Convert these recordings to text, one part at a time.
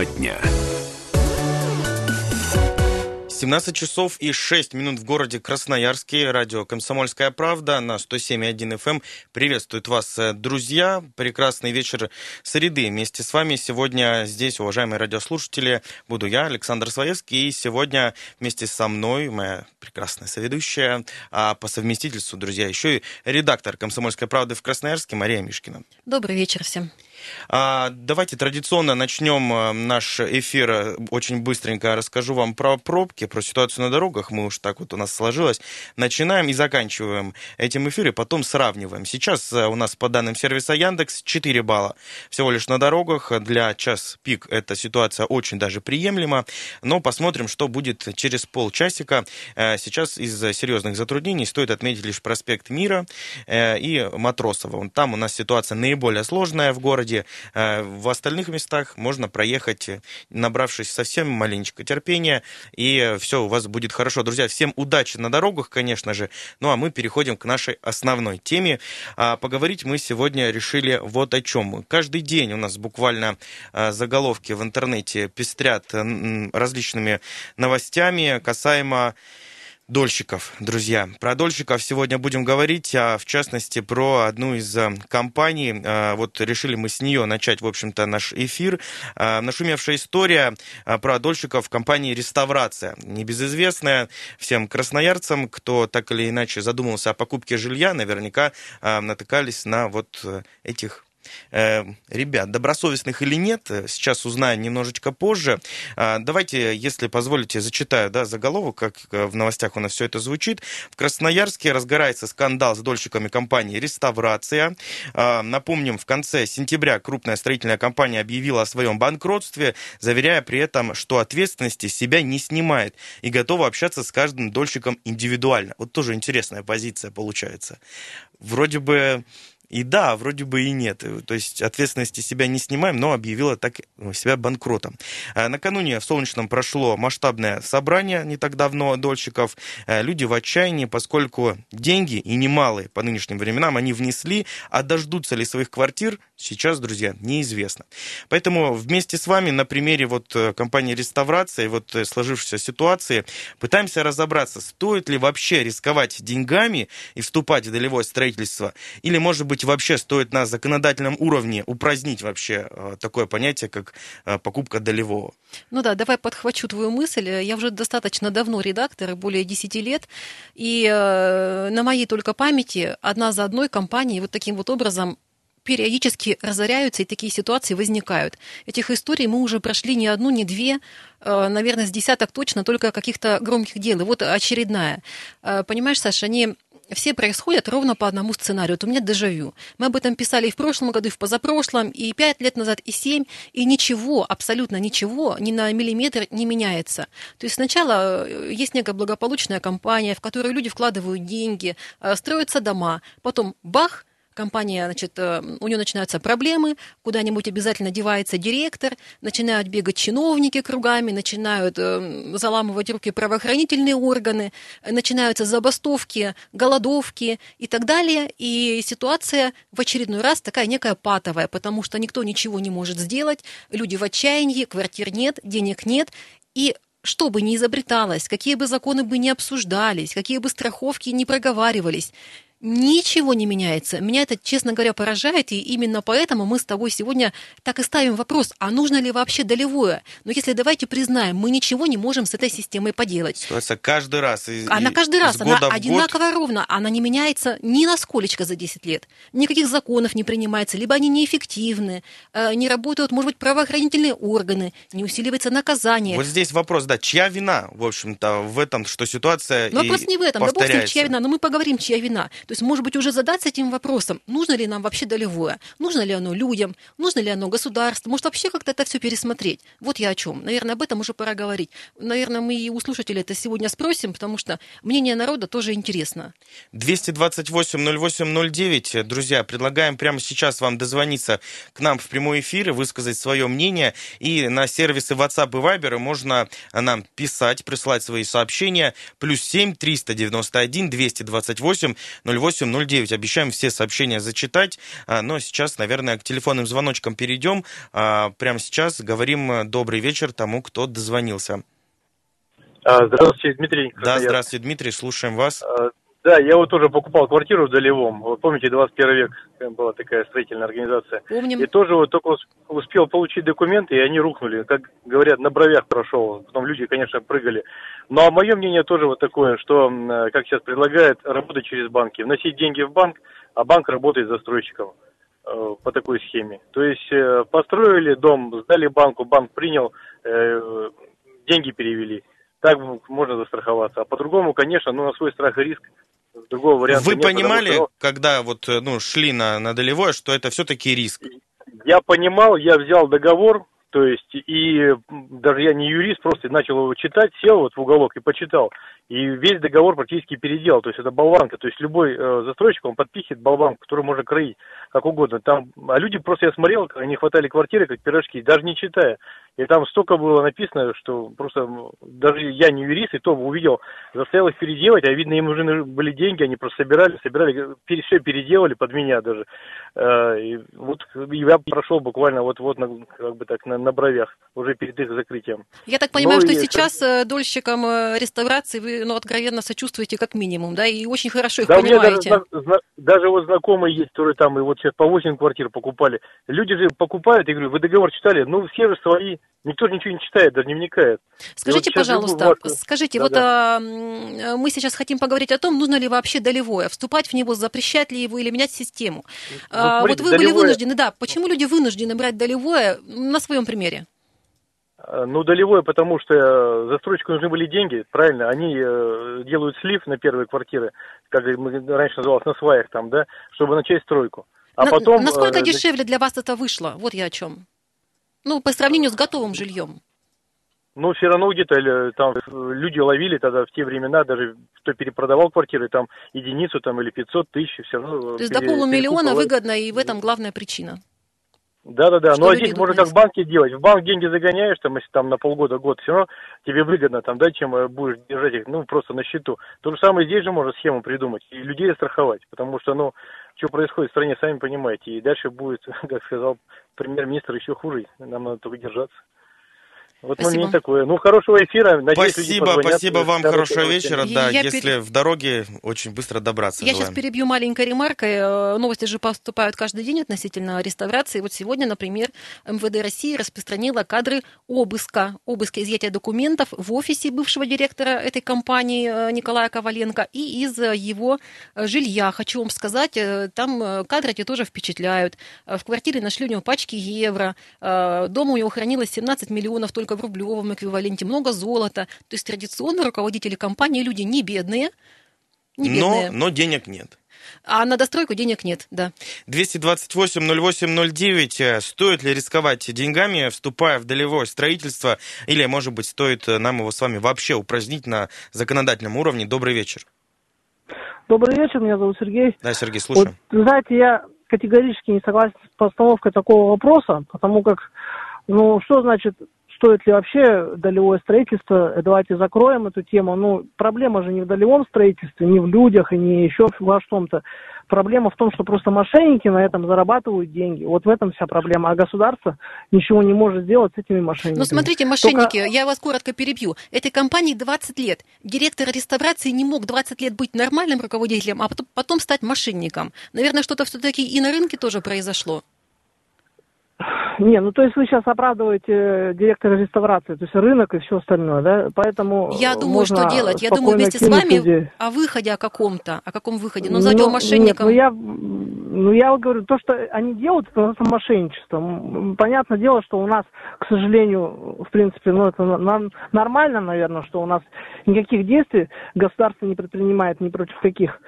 Тема дня. 17 часов и 6 минут в городе Красноярске. Радио «Комсомольская правда» на 107.1 FM. Приветствует вас, э, друзья. Прекрасный вечер среды. Вместе с вами сегодня здесь, уважаемые радиослушатели, буду я, Александр Своевский. И сегодня вместе со мной моя прекрасная соведущая, а по совместительству, друзья, еще и редактор «Комсомольской правды» в Красноярске Мария Мишкина. Добрый вечер всем. А, давайте традиционно начнем э, наш эфир. Очень быстренько расскажу вам про пробки, про ситуацию на дорогах. Мы уж так вот у нас сложилось. Начинаем и заканчиваем этим эфиром, потом сравниваем. Сейчас э, у нас по данным сервиса Яндекс 4 балла всего лишь на дорогах. Для час пик эта ситуация очень даже приемлема. Но посмотрим, что будет через полчасика. Э, сейчас из серьезных затруднений стоит отметить лишь проспект Мира и Матросова. Там у нас ситуация наиболее сложная в городе городе. Э, в остальных местах можно проехать, набравшись совсем маленечко терпения, и все у вас будет хорошо. Друзья, всем удачи на дорогах, конечно же. Ну а мы переходим к нашей основной теме. А, поговорить мы сегодня решили вот о чем. Каждый день у нас буквально э, заголовки в интернете пестрят различными новостями касаемо дольщиков, друзья. Про дольщиков сегодня будем говорить, а в частности про одну из э, компаний. Э, вот решили мы с нее начать, в общем-то, наш эфир. Э, нашумевшая история про дольщиков компании «Реставрация». Небезызвестная всем красноярцам, кто так или иначе задумался о покупке жилья, наверняка натыкались на вот этих ребят, добросовестных или нет, э, сейчас узнаем немножечко позже. А, давайте, если позволите, зачитаю да, заголовок, как э, в новостях у нас все это звучит. В Красноярске разгорается скандал с дольщиками компании «Реставрация». А, напомним, в конце сентября крупная строительная компания объявила о своем банкротстве, заверяя при этом, что ответственности себя не снимает и готова общаться с каждым дольщиком индивидуально. Вот тоже интересная позиция получается. Вроде бы и да, вроде бы и нет. То есть ответственности себя не снимаем, но объявила так ну, себя банкротом. А накануне в Солнечном прошло масштабное собрание не так давно дольщиков. Э, люди в отчаянии, поскольку деньги, и немалые по нынешним временам, они внесли, а дождутся ли своих квартир, сейчас, друзья, неизвестно. Поэтому вместе с вами на примере вот э, компании реставрации, вот э, сложившейся ситуации, пытаемся разобраться, стоит ли вообще рисковать деньгами и вступать в долевое строительство, или, может быть, быть, вообще стоит на законодательном уровне упразднить вообще э, такое понятие, как э, покупка долевого? Ну да, давай подхвачу твою мысль. Я уже достаточно давно редактор, более 10 лет, и э, на моей только памяти одна за одной компании вот таким вот образом периодически разоряются, и такие ситуации возникают. Этих историй мы уже прошли не одну, не две, наверное, с десяток точно, только каких-то громких дел. И вот очередная. Понимаешь, Саша, они все происходят ровно по одному сценарию. Вот у меня дежавю. Мы об этом писали и в прошлом году, и в позапрошлом, и пять лет назад, и семь, и ничего, абсолютно ничего, ни на миллиметр не меняется. То есть сначала э, есть некая благополучная компания, в которую люди вкладывают деньги, э, строятся дома, потом бах, компания, значит, э, у нее начинаются проблемы, куда-нибудь обязательно девается директор, начинают бегать чиновники кругами, начинают э, заламывать руки правоохранительные органы, начинаются забастовки, голодовки и так далее. И ситуация в очередной раз такая некая патовая, потому что никто ничего не может сделать, люди в отчаянии, квартир нет, денег нет, и что бы ни изобреталось, какие бы законы бы ни обсуждались, какие бы страховки ни проговаривались, Ничего не меняется. Меня это, честно говоря, поражает, и именно поэтому мы с тобой сегодня так и ставим вопрос, а нужно ли вообще долевое? Но если давайте признаем, мы ничего не можем с этой системой поделать. Ситуация каждый раз. И, она каждый раз, она одинаково ровно, она не меняется ни на сколечко за 10 лет. Никаких законов не принимается, либо они неэффективны, э, не работают, может быть, правоохранительные органы, не усиливается наказание. Вот здесь вопрос, да, чья вина, в общем-то, в этом, что ситуация Но вопрос не в этом, допустим, чья вина, но мы поговорим, чья вина. То есть, может быть, уже задаться этим вопросом, нужно ли нам вообще долевое, нужно ли оно людям, нужно ли оно государству, может, вообще как-то это все пересмотреть. Вот я о чем. Наверное, об этом уже пора говорить. Наверное, мы и у слушателей это сегодня спросим, потому что мнение народа тоже интересно. 228-08-09. Друзья, предлагаем прямо сейчас вам дозвониться к нам в прямой эфир и высказать свое мнение. И на сервисы WhatsApp и Viber можно нам писать, присылать свои сообщения. Плюс 7 391 228 08 0809. Обещаем все сообщения зачитать, а, но сейчас, наверное, к телефонным звоночкам перейдем. А, прямо сейчас говорим э, добрый вечер тому, кто дозвонился. А, здравствуйте, Дмитрий. Да, здравствуйте, Дмитрий, слушаем вас. Да, я вот тоже покупал квартиру в Долевом. Вы помните, 21 век была такая строительная организация. Помним. И тоже вот только успел получить документы, и они рухнули. Как говорят, на бровях прошел. Потом люди, конечно, прыгали. Но ну, а мое мнение тоже вот такое, что, как сейчас предлагают, работать через банки. Вносить деньги в банк, а банк работает застройщиком э, по такой схеме. То есть э, построили дом, сдали банку, банк принял, э, деньги перевели. Так можно застраховаться. А по-другому, конечно, ну, на свой страх и риск другого варианта Вы нет, понимали, что... когда вот, ну, шли на, на долевое, что это все-таки риск? Я понимал, я взял договор, то есть, и даже я не юрист, просто начал его читать, сел вот в уголок и почитал. И весь договор практически переделал. То есть это болванка. То есть любой э, застройщик, он подписывает болванку, которую можно кроить как угодно. Там, а люди просто, я смотрел, они хватали квартиры, как пирожки, даже не читая. И там столько было написано, что просто даже я не юрист, и то увидел, заставил их переделать, а видно, им нужны были деньги, они просто собирали, собирали, все переделали под меня даже. Э, и вот я прошел буквально вот-вот, как бы так, на, на бровях, уже перед их закрытием. Я так понимаю, ну, что сейчас э, дольщикам э, реставрации вы, ну, откровенно сочувствуете как минимум, да, и очень хорошо их да, понимаете. У меня даже, даже вот знакомые есть, которые там и вот сейчас по 8 квартир покупали. Люди же покупают, я говорю, вы договор читали? Ну, все же свои. Никто ничего не читает, даже не вникает. Скажите, вот пожалуйста, живу, скажите, да, вот да. А, мы сейчас хотим поговорить о том, нужно ли вообще долевое, вступать в него, запрещать ли его или менять систему. Ну, а, смотрите, вот вы долевое... были вынуждены, да, почему люди вынуждены брать долевое на своем примере? А, ну, долевое, потому что э, застройщику нужны были деньги, правильно, они э, делают слив на первые квартиры, как раньше называлось, на сваях там, да, чтобы начать стройку. А на, потом... Насколько э, дешевле для вас это вышло? Вот я о чем. Ну, по сравнению с готовым жильем. Ну, все равно где-то э, там люди ловили тогда в те времена, даже кто перепродавал квартиры, там единицу там или 500 тысяч, все равно... То есть пере, до полумиллиона выгодно, и в этом главная причина. Да-да-да, ну а здесь можно как в банке делать. В банк деньги загоняешь, там, если там на полгода, год, все равно тебе выгодно, там, да, чем э, будешь держать их, ну, просто на счету. То же самое здесь же можно схему придумать и людей страховать, потому что, ну, что происходит в стране, сами понимаете. И дальше будет, как сказал премьер-министр, еще хуже. Нам надо только держаться. Вот спасибо. мнение такое. Ну, хорошего эфира. Надеюсь, спасибо, спасибо вам, хорошего вечера. Да, я если пер... в дороге, очень быстро добраться. Я желаем. сейчас перебью маленькой ремаркой. Э, новости же поступают каждый день относительно реставрации. Вот сегодня, например, МВД России распространила кадры обыска, обыска изъятия документов в офисе бывшего директора этой компании э, Николая Коваленко и из его э, жилья. Хочу вам сказать, там кадры эти тоже впечатляют. В квартире нашли у него пачки евро. Дома у него хранилось 17 миллионов только только в рублевом эквиваленте, много золота. То есть традиционно руководители компании люди не бедные, не бедные. Но, но денег нет. А на достройку денег нет, да. 228-08-09. Э, стоит ли рисковать деньгами, вступая в долевое строительство? Или, может быть, стоит э, нам его с вами вообще упразднить на законодательном уровне? Добрый вечер. Добрый вечер, меня зовут Сергей. Да, Сергей, слушаем. Вот, знаете, я категорически не согласен с постановкой такого вопроса, потому как, ну, что значит стоит ли вообще долевое строительство, давайте закроем эту тему. Ну, проблема же не в долевом строительстве, не в людях и не еще во что-то. Проблема в том, что просто мошенники на этом зарабатывают деньги. Вот в этом вся проблема. А государство ничего не может сделать с этими мошенниками. Ну, смотрите, мошенники, Только... я вас коротко перебью. Этой компании 20 лет. Директор реставрации не мог 20 лет быть нормальным руководителем, а потом, потом стать мошенником. Наверное, что-то все-таки и на рынке тоже произошло. Не, ну то есть вы сейчас оправдываете э, директора реставрации, то есть рынок и все остальное, да? Поэтому Я думаю, что делать. Я думаю вместе с вами люди. о выходе о каком-то, о каком выходе. Ну, назовем ну, мошенником. Нет, ну я, ну я говорю, то, что они делают, это мошенничество. Понятное дело, что у нас, к сожалению, в принципе, ну это нормально, наверное, что у нас никаких действий государство не предпринимает ни против каких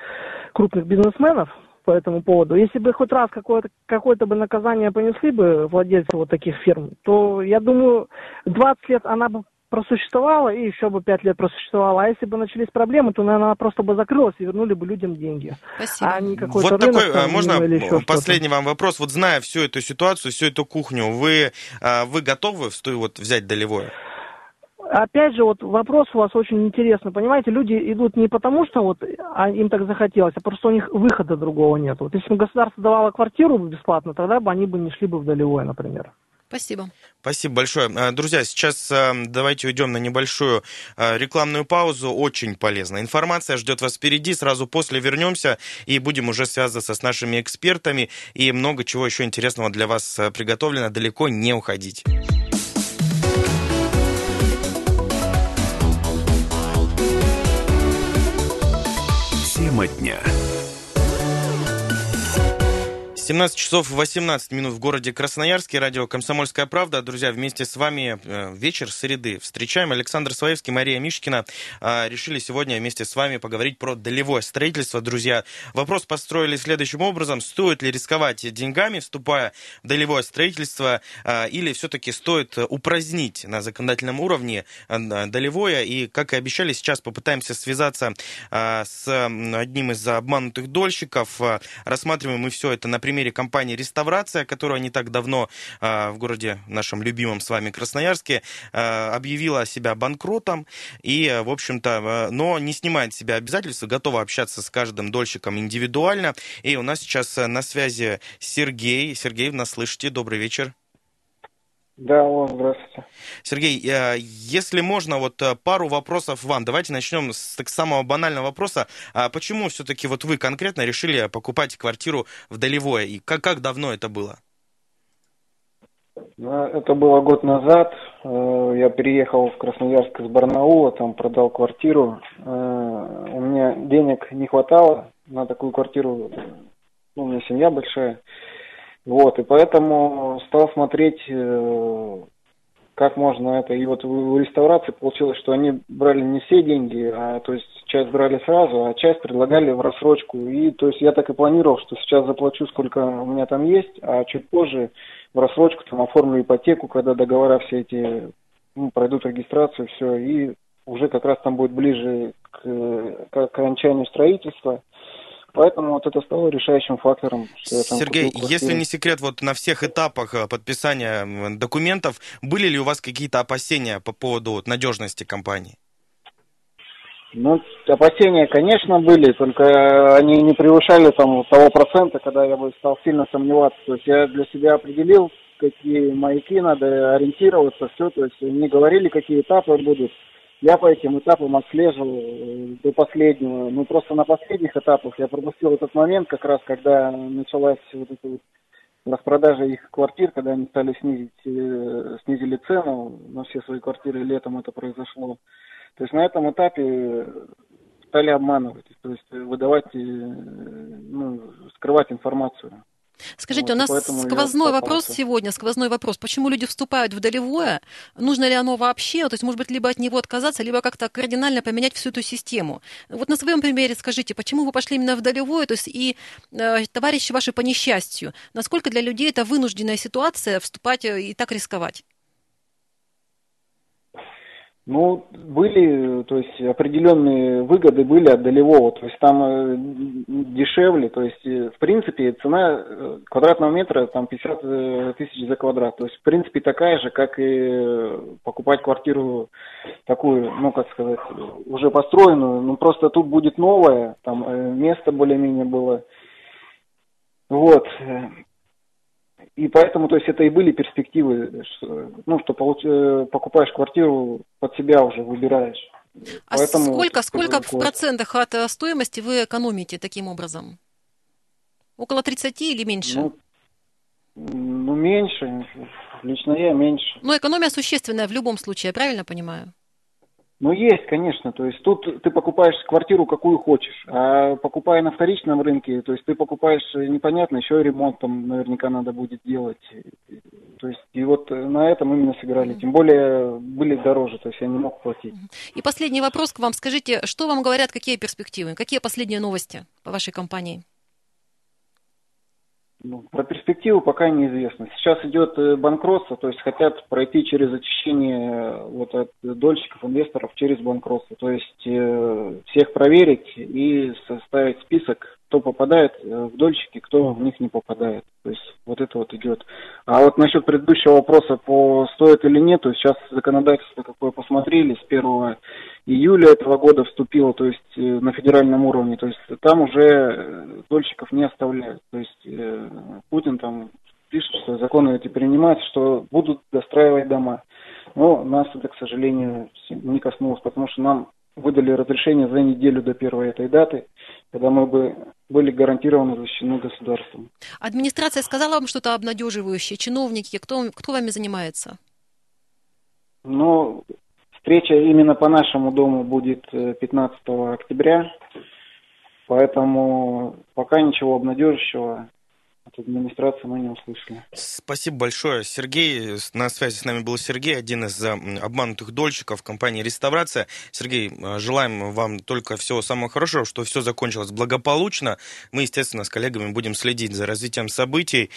крупных бизнесменов по этому поводу. Если бы хоть раз какое-то какое бы наказание понесли бы владельцы вот таких фирм, то, я думаю, 20 лет она бы просуществовала и еще бы 5 лет просуществовала. А если бы начались проблемы, то, наверное, она просто бы закрылась и вернули бы людям деньги. Спасибо. А не вот рынок, такой, там, можно последний вам вопрос. Вот зная всю эту ситуацию, всю эту кухню, вы, а, вы готовы вот, взять долевое? Опять же, вот вопрос у вас очень интересный. Понимаете, люди идут не потому, что вот а, им так захотелось, а просто у них выхода другого нет. Вот если бы государство давало квартиру бесплатно, тогда бы они бы не шли бы в долевое, например. Спасибо. Спасибо большое. Э, друзья, сейчас э, давайте уйдем на небольшую э, рекламную паузу. Очень полезная информация ждет вас впереди. Сразу после вернемся и будем уже связываться с нашими экспертами. И много чего еще интересного для вас приготовлено. Далеко не уходить. Тема дня. 17 часов 18 минут в городе Красноярске. Радио «Комсомольская правда». Друзья, вместе с вами э, вечер среды. Встречаем Александр Своевский, Мария Мишкина. А, решили сегодня вместе с вами поговорить про долевое строительство. Друзья, вопрос построили следующим образом. Стоит ли рисковать деньгами, вступая в долевое строительство, а, или все-таки стоит упразднить на законодательном уровне э, долевое? И, как и обещали, сейчас попытаемся связаться а, с одним из обманутых дольщиков. Рассматриваем мы все это на примере примере компании «Реставрация», которая не так давно э, в городе нашем любимом с вами Красноярске э, объявила себя банкротом и, в общем-то, э, но не снимает себя обязательства, готова общаться с каждым дольщиком индивидуально. И у нас сейчас на связи Сергей. Сергей, нас слышите? Добрый вечер. Да, о, здравствуйте. Сергей, если можно, вот пару вопросов вам. Давайте начнем с так, самого банального вопроса. А почему все-таки вот вы конкретно решили покупать квартиру в Долевое? И как, как давно это было? Ну, это было год назад. Э, я переехал в Красноярск из Барнаула, там продал квартиру. Э, у меня денег не хватало на такую квартиру. Ну, у меня семья большая. Вот, и поэтому стал смотреть, э, как можно это. И вот в реставрации получилось, что они брали не все деньги, а то есть часть брали сразу, а часть предлагали в рассрочку. И то есть я так и планировал, что сейчас заплачу, сколько у меня там есть, а чуть позже в рассрочку там оформлю ипотеку, когда договора все эти ну, пройдут регистрацию, все, и уже как раз там будет ближе к, к окончанию строительства. Поэтому вот это стало решающим фактором. Что я там Сергей, если не секрет, вот на всех этапах э, подписания документов были ли у вас какие-то опасения по поводу вот, надежности компании? Ну, опасения, конечно, были, только они не превышали там того процента, когда я бы стал сильно сомневаться. То есть я для себя определил, какие маяки надо ориентироваться, все. То есть не говорили, какие этапы будут. Я по этим этапам отслеживал э, до последнего. Ну, просто на последних этапах я пропустил этот момент, как раз когда началась вот эта вот распродажа их квартир, когда они стали снизить, э, снизили цену на все свои квартиры, летом это произошло. То есть на этом этапе стали обманывать, то есть выдавать, э, ну, скрывать информацию. Скажите, вот, у нас сквозной вопрос сегодня, сквозной вопрос. Почему люди вступают в долевое? Нужно ли оно вообще? То есть, может быть, либо от него отказаться, либо как-то кардинально поменять всю эту систему. Вот на своем примере скажите, почему вы пошли именно в долевое? То есть, и э, товарищи ваши по несчастью, насколько для людей это вынужденная ситуация вступать э, и так рисковать? Ну, были, то есть определенные выгоды были от долевого, то есть там э, дешевле, то есть э, в принципе цена э, квадратного метра там 50 тысяч за квадрат, то есть в принципе такая же, как и покупать квартиру такую, ну как сказать, уже построенную, ну просто тут будет новое, там место более-менее было, вот, и поэтому, то есть, это и были перспективы, что, ну, что получ, э, покупаешь квартиру, под себя уже выбираешь. А поэтому, сколько, сколько в процентах от э, стоимости вы экономите таким образом? Около 30 или меньше? Ну, ну меньше. Лично я меньше. Но экономия существенная в любом случае, я правильно понимаю? Ну, есть, конечно. То есть тут ты покупаешь квартиру, какую хочешь. А покупая на вторичном рынке, то есть ты покупаешь непонятно, еще и ремонт там наверняка надо будет делать. То есть и вот на этом именно сыграли. Тем более были дороже, то есть я не мог платить. И последний вопрос к вам. Скажите, что вам говорят, какие перспективы? Какие последние новости по вашей компании? Ну, про перспективу пока неизвестно. Сейчас идет э, банкротство, то есть хотят пройти через очищение э, вот от дольщиков, инвесторов через банкротство. То есть э, всех проверить и составить список, кто попадает э, в дольщики, кто в них не попадает. То есть вот это вот идет. А вот насчет предыдущего вопроса по стоит или нет, то сейчас законодательство какое посмотрели с 1 июля этого года вступило, то есть э, на федеральном уровне, то есть там уже э, дольщиков не оставляют. То есть Путин там пишет, что законы эти принимаются, что будут достраивать дома. Но нас это, к сожалению, не коснулось, потому что нам выдали разрешение за неделю до первой этой даты, когда мы бы были гарантированно защищены государством. Администрация сказала вам что-то обнадеживающее? Чиновники, кто, кто вами занимается? Ну, Встреча именно по нашему дому будет 15 э, октября, поэтому пока ничего обнадеживающего от администрации мы не услышали. Спасибо большое, Сергей. На связи с нами был Сергей, один из обманутых дольщиков компании «Реставрация». Сергей, э, желаем вам только всего самого хорошего, что все закончилось благополучно. Мы, естественно, с коллегами будем следить за развитием событий.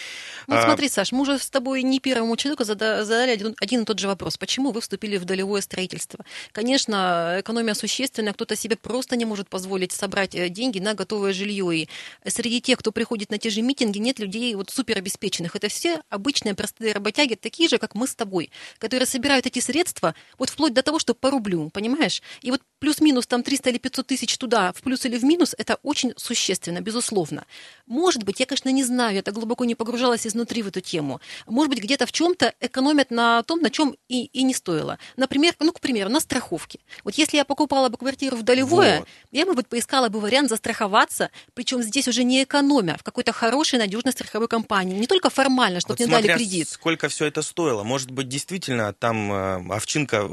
Ну, смотри, Саш, мы уже с тобой не первому человеку задали один, один и тот же вопрос. Почему вы вступили в долевое строительство? Конечно, экономия существенная, кто-то себе просто не может позволить собрать э, деньги на готовое жилье. И среди тех, кто приходит на те же митинги, нет нет людей вот суперобеспеченных. Это все обычные простые работяги, такие же, как мы с тобой, которые собирают эти средства вот вплоть до того, что по рублю, понимаешь? И вот плюс-минус там 300 или 500 тысяч туда, в плюс или в минус, это очень существенно, безусловно. Может быть, я, конечно, не знаю, я так глубоко не погружалась изнутри в эту тему. Может быть, где-то в чем-то экономят на том, на чем и, и не стоило. Например, ну, к примеру, на страховке. Вот если я покупала бы квартиру в долевое, вот. я бы вот поискала бы вариант застраховаться, причем здесь уже не экономя, в какой-то хорошей, надежной страховой компании. Не только формально, чтобы вот мне дали кредит. сколько все это стоило. Может быть, действительно, там э, овчинка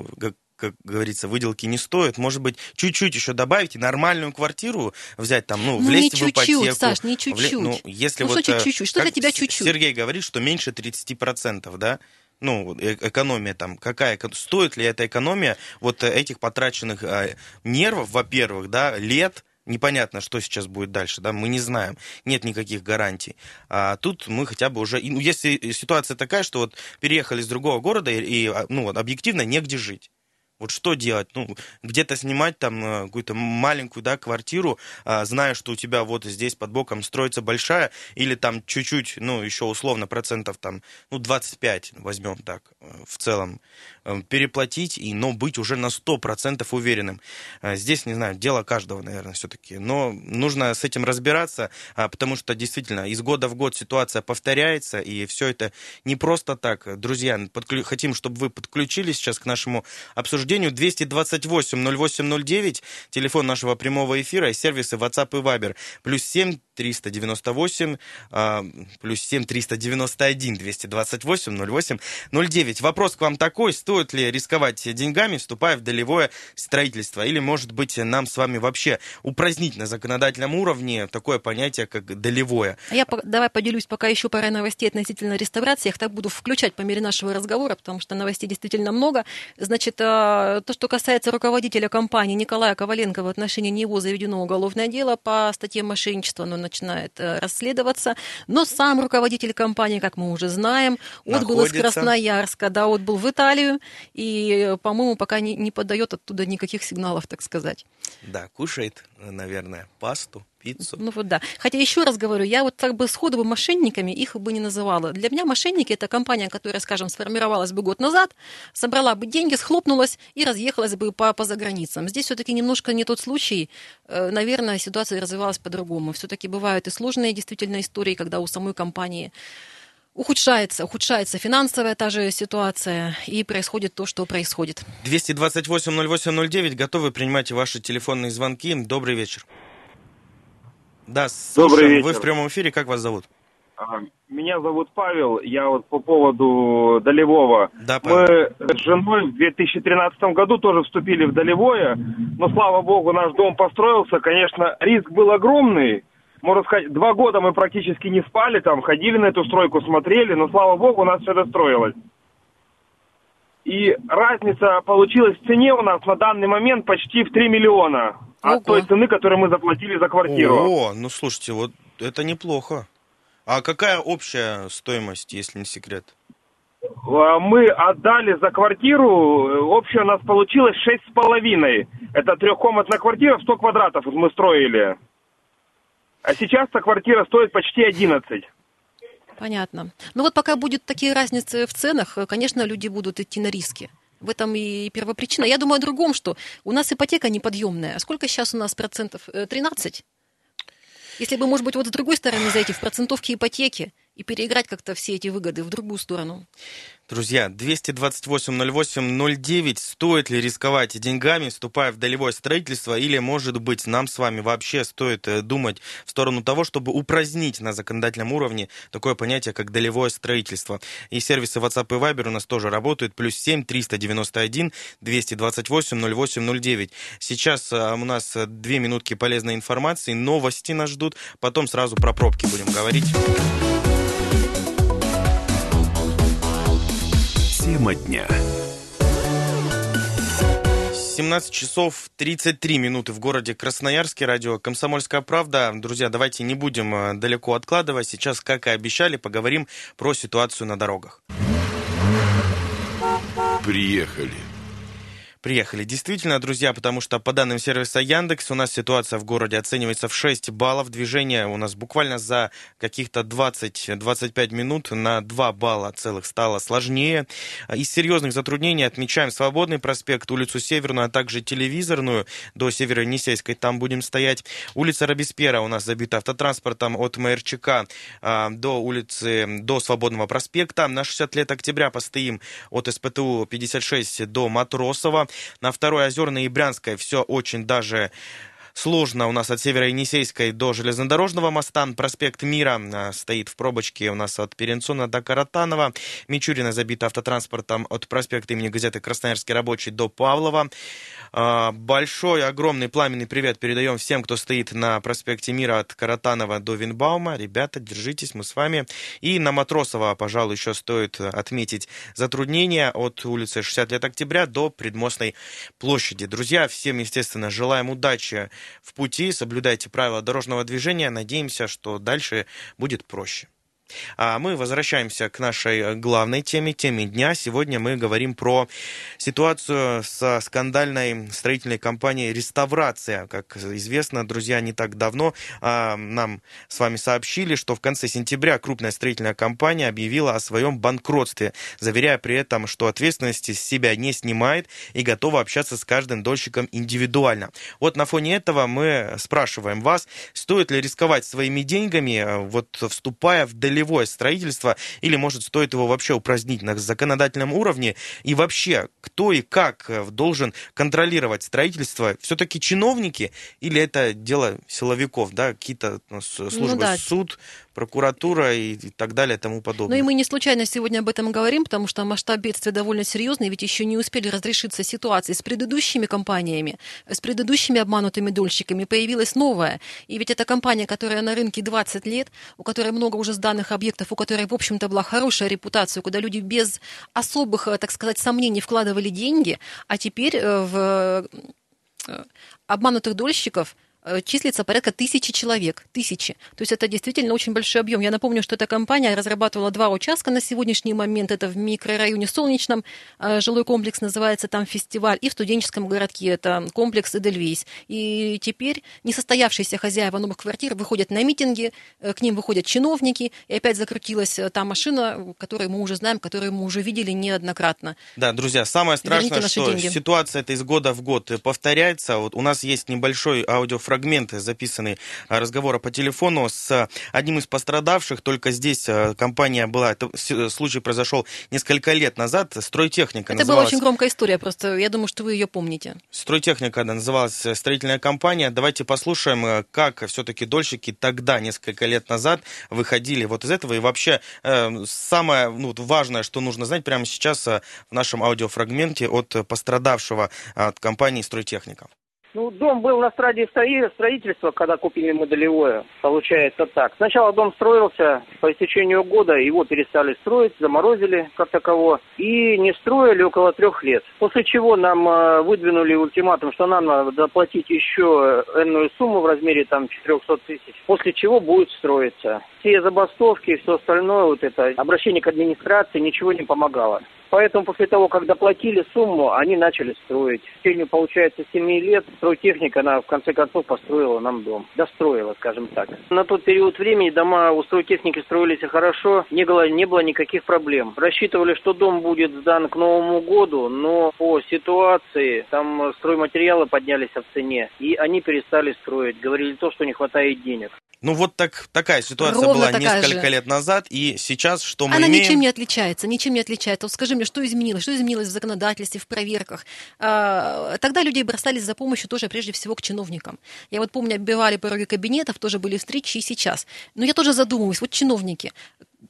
как говорится, выделки не стоят. Может быть, чуть-чуть еще добавить и нормальную квартиру взять там, ну, ну влезть не в ипотеку. Саш, не чуть-чуть. Ну, если ну, вот, что чуть-чуть? Что для тебя чуть-чуть? Сергей говорит, что меньше 30%, да? ну, э, экономия там, какая, стоит ли эта экономия вот этих потраченных э, нервов, во-первых, да, лет, непонятно, что сейчас будет дальше, да, мы не знаем, нет никаких гарантий. А тут мы хотя бы уже, ну, если ситуация такая, что вот переехали из другого города и, а, ну, объективно негде жить. Вот что делать? Ну, где-то снимать там э, какую-то маленькую, да, квартиру, а, зная, что у тебя вот здесь под боком строится большая, или там чуть-чуть, ну, еще условно процентов там, ну, 25 возьмем так э, в целом, э, переплатить, и, но быть уже на 100% уверенным. Здесь, не знаю, дело каждого, наверное, все-таки. Но нужно с этим разбираться, а, потому что действительно из года в год ситуация повторяется, и все это не просто так. Друзья, подклю... хотим, чтобы вы подключились сейчас к нашему обсуждению обсуждению 228 0809, телефон нашего прямого эфира и сервисы WhatsApp и Viber. Плюс 7 398, а, плюс 7 391 228 08 09. Вопрос к вам такой, стоит ли рисковать деньгами, вступая в долевое строительство? Или, может быть, нам с вами вообще упразднить на законодательном уровне такое понятие, как долевое? Я давай поделюсь пока еще парой новостей относительно реставрации. Я их так буду включать по мере нашего разговора, потому что новостей действительно много. Значит, а, то, что касается руководителя компании Николая Коваленко, в отношении него заведено уголовное дело по статье мошенничества, но начинает э, расследоваться. Но сам руководитель компании, как мы уже знаем, отбыл из Красноярска, да, отбыл в Италию и, по-моему, пока не, не подает оттуда никаких сигналов, так сказать. Да, кушает, наверное, пасту пиццу. Ну вот да. Хотя еще раз говорю, я вот так бы сходу бы мошенниками их бы не называла. Для меня мошенники это компания, которая, скажем, сформировалась бы год назад, собрала бы деньги, схлопнулась и разъехалась бы по, по заграницам. Здесь все-таки немножко не тот случай. Э, наверное, ситуация развивалась по-другому. Все-таки бывают и сложные действительно истории, когда у самой компании ухудшается, ухудшается финансовая та же ситуация, и происходит то, что происходит. 228-08-09, готовы принимать ваши телефонные звонки. Добрый вечер. Да, слушаем. Добрый вечер. Вы в прямом эфире, как вас зовут? Меня зовут Павел, я вот по поводу долевого. Да, Мы с женой в 2013 году тоже вступили в долевое, но, слава богу, наш дом построился. Конечно, риск был огромный. Можно сказать, два года мы практически не спали там, ходили на эту стройку, смотрели, но, слава богу, у нас все достроилось. И разница получилась в цене у нас на данный момент почти в 3 миллиона от той цены, которую мы заплатили за квартиру. О, ну слушайте, вот это неплохо. А какая общая стоимость, если не секрет? А, мы отдали за квартиру, общая у нас получилось шесть с половиной. Это трехкомнатная квартира, 100 квадратов мы строили. А сейчас-то квартира стоит почти 11. Понятно. Ну вот пока будут такие разницы в ценах, конечно, люди будут идти на риски. В этом и первопричина. Я думаю о другом, что у нас ипотека неподъемная. А сколько сейчас у нас процентов? 13? Э, Если бы, может быть, вот с другой стороны зайти в процентовки ипотеки и переиграть как-то все эти выгоды в другую сторону. Друзья, 228-08-09. Стоит ли рисковать деньгами, вступая в долевое строительство, или, может быть, нам с вами вообще стоит э, думать в сторону того, чтобы упразднить на законодательном уровне такое понятие, как долевое строительство. И сервисы WhatsApp и Viber у нас тоже работают. Плюс 7 391 228 08 09. Сейчас э, у нас э, две минутки полезной информации, новости нас ждут, потом сразу про пробки будем говорить. Тема дня. 17 часов 33 минуты в городе Красноярске. Радио «Комсомольская правда». Друзья, давайте не будем э, далеко откладывать. Сейчас, как и обещали, поговорим про ситуацию на дорогах. Приехали. Приехали. Действительно, друзья, потому что по данным сервиса Яндекс у нас ситуация в городе оценивается в 6 баллов. Движение у нас буквально за каких-то 20-25 минут на 2 балла целых стало сложнее. Из серьезных затруднений отмечаем Свободный проспект, улицу Северную, а также Телевизорную до Северо-Енисейской. Там будем стоять. Улица Робеспьера у нас забита автотранспортом от МРЧК а, до улицы, до Свободного проспекта. На 60 лет октября постоим от СПТУ 56 до Матросова. На второй Озерной и Брянской все очень даже сложно у нас от Северо-Енисейской до железнодорожного моста. Проспект Мира а, стоит в пробочке у нас от Перенсона до Каратанова. Мичурина забита автотранспортом от проспекта имени газеты «Красноярский рабочий» до Павлова. А, большой, огромный пламенный привет передаем всем, кто стоит на проспекте Мира от Каратанова до Винбаума. Ребята, держитесь, мы с вами. И на Матросова, пожалуй, еще стоит отметить затруднения от улицы 60 лет октября до Предмостной площади. Друзья, всем, естественно, желаем удачи в пути, соблюдайте правила дорожного движения. Надеемся, что дальше будет проще. А мы возвращаемся к нашей главной теме, теме дня. Сегодня мы говорим про ситуацию со скандальной строительной компанией «Реставрация». Как известно, друзья, не так давно а, нам с вами сообщили, что в конце сентября крупная строительная компания объявила о своем банкротстве, заверяя при этом, что ответственности с себя не снимает и готова общаться с каждым дольщиком индивидуально. Вот на фоне этого мы спрашиваем вас, стоит ли рисковать своими деньгами, вот вступая в долевой полевое строительство, или, может, стоит его вообще упразднить на законодательном уровне, и вообще, кто и как э, должен контролировать строительство, все-таки чиновники, или это дело силовиков, да, какие-то ну, службы, ну, да. суд, прокуратура и, и так далее и тому подобное. Ну и мы не случайно сегодня об этом говорим, потому что масштаб бедствия довольно серьезный, ведь еще не успели разрешиться ситуации с предыдущими компаниями, с предыдущими обманутыми дольщиками, появилась новая. И ведь это компания, которая на рынке 20 лет, у которой много уже сданных объектов, у которой, в общем-то, была хорошая репутация, куда люди без особых, так сказать, сомнений вкладывали деньги, а теперь э, в э, обманутых дольщиков Э, числится порядка тысячи человек. Тысячи. То есть это действительно очень большой объем. Я напомню, что эта компания разрабатывала два участка на сегодняшний момент. Это в микрорайоне Солнечном э, жилой комплекс называется там фестиваль, и в студенческом городке это комплекс Эдельвейс. И теперь несостоявшиеся хозяева новых квартир выходят на митинги, э, к ним выходят чиновники, и опять закрутилась та машина, которую мы уже знаем, которую мы уже видели неоднократно. Да, друзья, самое страшное, что деньги. ситуация эта из года в год повторяется. Вот у нас есть небольшой аудиофрагмент фрагменты записанные а, разговора по телефону с одним из пострадавших. Только здесь а, компания была, это случай произошел несколько лет назад. Стройтехника Это называлась... была очень громкая история, просто я думаю, что вы ее помните. Стройтехника да, называлась э, строительная компания. Давайте послушаем, э, как все-таки дольщики тогда, несколько лет назад, выходили вот из этого. И вообще э, самое ну, важное, что нужно знать прямо сейчас в нашем аудиофрагменте от пострадавшего от компании «Стройтехника». Ну, дом был на стадии строительства, когда купили мы. Получается так. Сначала дом строился, по истечению года его перестали строить, заморозили как таково. И не строили около трех лет. После чего нам э, выдвинули ультиматум, что нам надо заплатить еще энную сумму в размере там 400 тысяч. После чего будет строиться. Все забастовки все остальное, вот это обращение к администрации ничего не помогало. Поэтому после того, как доплатили сумму, они начали строить. В течение, получается, 7 лет стройтехника, она в конце концов построила нам дом. Достроила, скажем так. На тот период времени дома у стройтехники строились хорошо, не было, не было никаких проблем. Рассчитывали, что дом будет сдан к Новому году, но по ситуации там стройматериалы поднялись в цене, и они перестали строить. Говорили то, что не хватает денег. Ну вот так, такая ситуация Ровно была несколько же. лет назад, и сейчас что мы Она имеем? ничем не отличается, ничем не отличается. Вот скажи мне, что изменилось? Что изменилось в законодательстве, в проверках? А, тогда людей бросались за помощью тоже прежде всего к чиновникам. Я вот помню, оббивали пороги кабинетов, тоже были встречи и сейчас. Но я тоже задумываюсь, вот чиновники,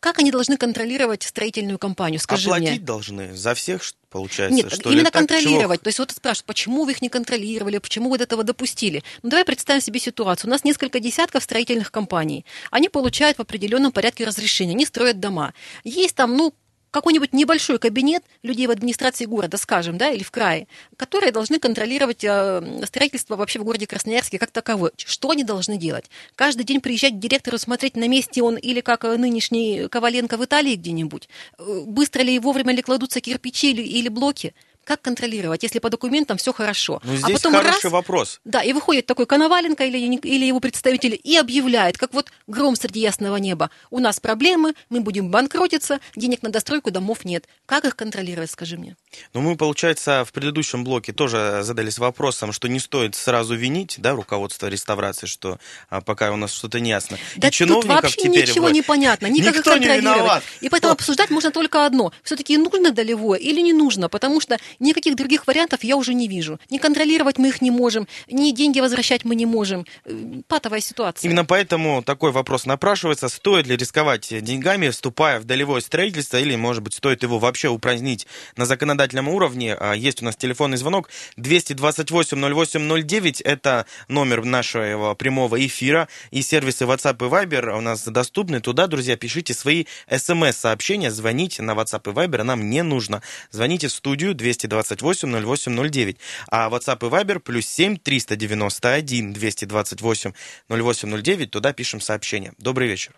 как они должны контролировать строительную компанию? Скажи Оплатить мне. должны за всех, получается? Нет, что именно ли? контролировать. Так, То есть вот спрашивают, почему вы их не контролировали, почему вы этого допустили? Ну давай представим себе ситуацию. У нас несколько десятков строительных компаний. Они получают в определенном порядке разрешения, они строят дома. Есть там, ну, какой-нибудь небольшой кабинет людей в администрации города, скажем, да, или в крае, которые должны контролировать э, строительство вообще в городе Красноярске как таковое. Что они должны делать? Каждый день приезжать к директору, смотреть, на месте он или как нынешний Коваленко в Италии где-нибудь? Э, быстро ли и вовремя ли кладутся кирпичи или, или блоки? Как контролировать, если по документам все хорошо? Ну, здесь а потом хороший раз, вопрос. Да, и выходит такой Коноваленко или, или его представитель и объявляет, как вот гром среди ясного неба. У нас проблемы, мы будем банкротиться, денег на достройку домов нет. Как их контролировать, скажи мне? Ну, мы, получается, в предыдущем блоке тоже задались вопросом, что не стоит сразу винить, да, руководство реставрации, что а, пока у нас что-то не ясно. Да и чиновников тут вообще теперь ничего вот... не понятно, никак Никто их контролировать. Не виноват. И поэтому обсуждать можно только одно. Все-таки нужно долевое или не нужно, потому что никаких других вариантов я уже не вижу. Не контролировать мы их не можем, ни деньги возвращать мы не можем. Э, патовая ситуация. Именно поэтому такой вопрос напрашивается. Стоит ли рисковать деньгами, вступая в долевое строительство, или, может быть, стоит его вообще упразднить на законодательном уровне? А, есть у нас телефонный звонок 228-08-09. Это номер нашего прямого эфира. И сервисы WhatsApp и Viber у нас доступны. Туда, друзья, пишите свои смс-сообщения, звоните на WhatsApp и Viber. Нам не нужно. Звоните в студию 228 0809. А WhatsApp и Viber плюс 7 391 228 0809. Туда пишем сообщение. Добрый вечер.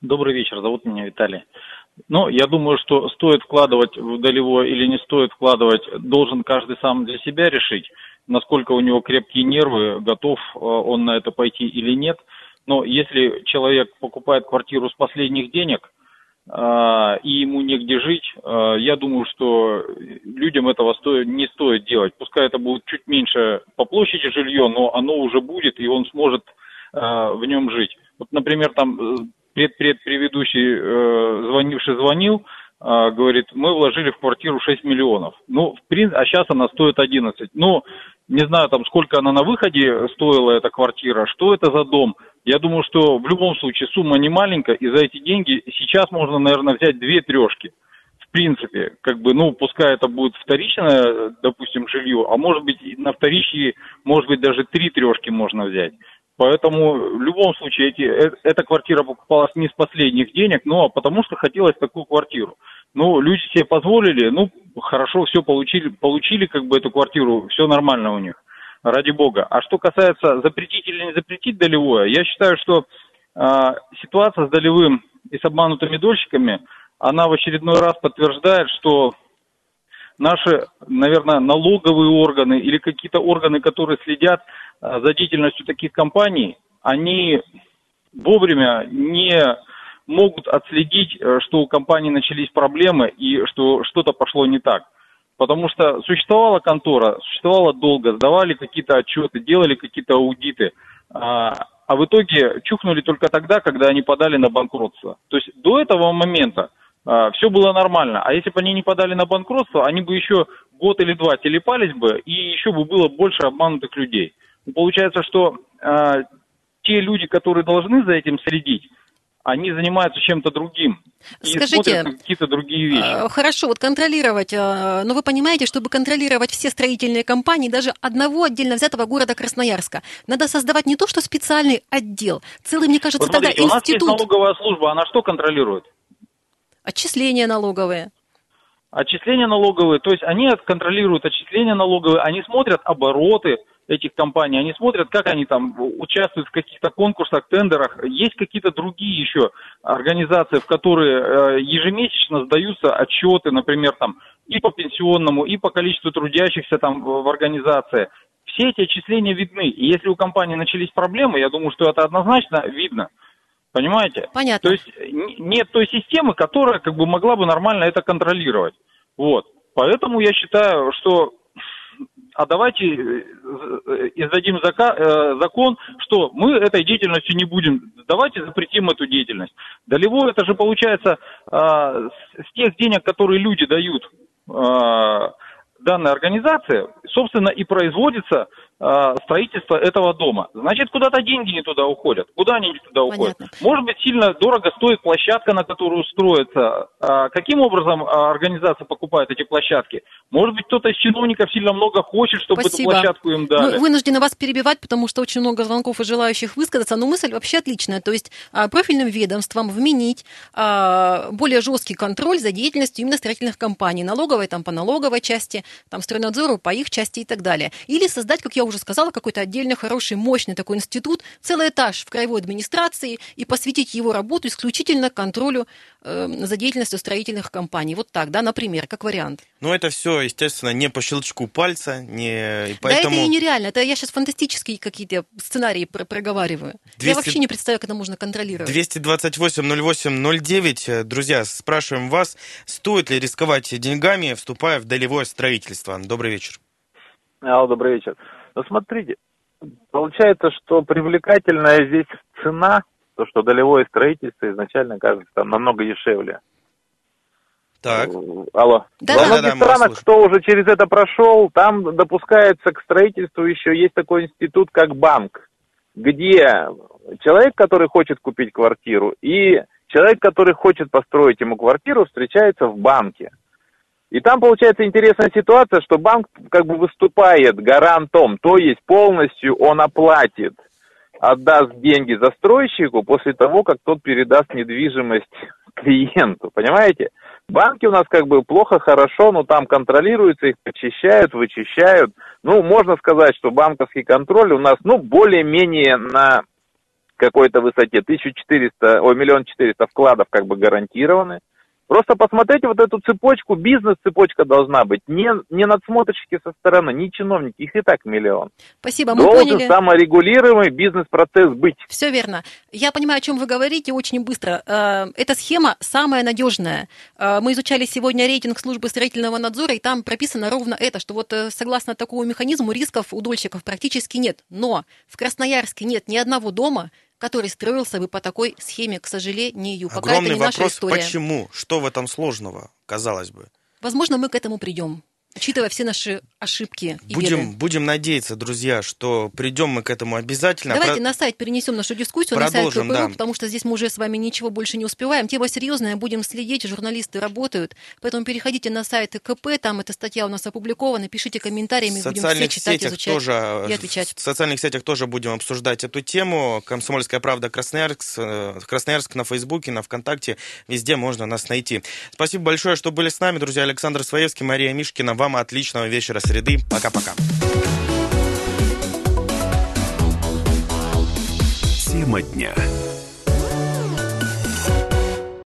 Добрый вечер. Зовут меня Виталий. Ну, я думаю, что стоит вкладывать в долевое или не стоит вкладывать, должен каждый сам для себя решить, насколько у него крепкие нервы, готов э, он на это пойти или нет. Но если человек покупает квартиру с последних денег – и ему негде жить, а, я думаю, что людям этого стоит, не стоит делать. Пускай это будет чуть меньше по площади жилье, но оно уже будет, и он сможет а, в нем жить. Вот, например, там э, пред, пред предыдущий э, звонивший звонил, говорит, мы вложили в квартиру 6 миллионов. Ну, в принципе, а сейчас она стоит 11. Ну, не знаю, там, сколько она на выходе стоила, эта квартира, что это за дом – я думаю, что в любом случае сумма не маленькая, и за эти деньги сейчас можно, наверное, взять две трешки. В принципе, как бы, ну, пускай это будет вторичное, допустим, жилье, а может быть, на вторичье, может быть, даже три трешки можно взять. Поэтому в любом случае эти, э, эта квартира покупалась не с последних денег, но потому что хотелось такую квартиру. Ну, люди себе позволили, ну, хорошо, все получили, получили как бы эту квартиру, все нормально у них ради бога. А что касается запретить или не запретить долевое, я считаю, что э, ситуация с долевым и с обманутыми дольщиками, она в очередной раз подтверждает, что наши, наверное, налоговые органы или какие-то органы, которые следят за деятельностью таких компаний, они вовремя не могут отследить, э, что у компании начались проблемы и что что-то пошло не так. Потому что существовала контора, существовала долго, сдавали какие-то отчеты, делали какие-то аудиты, а, а в итоге чухнули только тогда, когда они подали на банкротство. То есть до этого момента а, все было нормально. А если бы они не подали на банкротство, они бы еще год или два телепались бы, и еще бы было больше обманутых людей. Получается, что а, те люди, которые должны за этим следить, они занимаются чем-то другим. Скажите, какие-то другие вещи. Э, хорошо, вот контролировать, э, но вы понимаете, чтобы контролировать все строительные компании, даже одного отдельно взятого города Красноярска, надо создавать не то, что специальный отдел, целый, мне кажется, вот смотрите, тогда институт... у нас есть налоговая служба, она что контролирует? Отчисления налоговые. Отчисления налоговые, то есть они контролируют отчисления налоговые, они смотрят обороты, этих компаний, они смотрят, как они там участвуют в каких-то конкурсах, тендерах. Есть какие-то другие еще организации, в которые э, ежемесячно сдаются отчеты, например, там и по пенсионному, и по количеству трудящихся там в организации. Все эти отчисления видны. И если у компании начались проблемы, я думаю, что это однозначно видно. Понимаете? Понятно. То есть нет той системы, которая как бы могла бы нормально это контролировать. Вот. Поэтому я считаю, что а давайте э, э, издадим э, закон, что мы этой деятельностью не будем, давайте запретим эту деятельность. Долевой это же получается а, с тех денег, которые люди дают а, данной организации, собственно, и производится строительство этого дома. Значит, куда-то деньги не туда уходят. Куда они не туда уходят? Понятно. Может быть, сильно дорого стоит площадка, на которую строится. А каким образом а, организация покупает эти площадки? Может быть, кто-то из чиновников сильно много хочет, чтобы Спасибо. эту площадку им дали. Мы вынуждены вас перебивать, потому что очень много звонков и желающих высказаться. Но мысль вообще отличная. То есть а, профильным ведомствам вменить более жесткий контроль за деятельностью именно строительных компаний. Налоговой там по налоговой части, там стройнадзору по их части и так далее. Или создать, как я уже сказала, какой-то отдельный, хороший, мощный такой институт, целый этаж в краевой администрации и посвятить его работу исключительно контролю э, за деятельностью строительных компаний. Вот так, да, например, как вариант. Ну, это все, естественно, не по щелчку пальца, не... И поэтому... Да это и нереально, это я сейчас фантастические какие-то сценарии про проговариваю. 200... Я вообще не представляю, как это можно контролировать. 228-08-09, друзья, спрашиваем вас, стоит ли рисковать деньгами, вступая в долевое строительство? Добрый вечер. Алло, добрый вечер. Ну, смотрите, получается, что привлекательная здесь цена, то, что долевое строительство изначально кажется там намного дешевле. Так. Алло. Да, Во многих да, странах, кто уже через это прошел, там допускается к строительству еще есть такой институт, как банк, где человек, который хочет купить квартиру, и человек, который хочет построить ему квартиру, встречается в банке. И там получается интересная ситуация, что банк как бы выступает гарантом, то есть полностью он оплатит, отдаст деньги застройщику после того, как тот передаст недвижимость клиенту, понимаете? Банки у нас как бы плохо, хорошо, но там контролируются, их почищают, вычищают. Ну, можно сказать, что банковский контроль у нас, ну, более-менее на какой-то высоте 1400, ой, миллион четыреста вкладов как бы гарантированы. Просто посмотрите вот эту цепочку, бизнес-цепочка должна быть. Не, не надсмотрщики со стороны, не чиновники, их и так миллион. Спасибо, мы Должен поняли. саморегулируемый бизнес-процесс быть. Все верно. Я понимаю, о чем вы говорите очень быстро. Э, эта схема самая надежная. Э, мы изучали сегодня рейтинг службы строительного надзора, и там прописано ровно это, что вот э, согласно такому механизму рисков у дольщиков практически нет. Но в Красноярске нет ни одного дома, который строился бы по такой схеме, к сожалению. Пока Огромный это не вопрос, наша история. почему? Что в этом сложного, казалось бы? Возможно, мы к этому придем учитывая все наши ошибки и будем, беды. Будем надеяться, друзья, что придем мы к этому обязательно. Давайте Про... на сайт перенесем нашу дискуссию, Продолжим, на сайт КПРУ, да. потому что здесь мы уже с вами ничего больше не успеваем. Тема серьезная, будем следить, журналисты работают, поэтому переходите на сайт КП, там эта статья у нас опубликована, пишите комментарии, мы будем все читать, изучать тоже, и отвечать. В социальных сетях тоже будем обсуждать эту тему. Комсомольская правда Красноярск, э, Красноярск на Фейсбуке, на ВКонтакте, везде можно нас найти. Спасибо большое, что были с нами, друзья. Александр Своевский, Мария Мишкина. Вам отличного вечера среды. Пока-пока. Тема дня.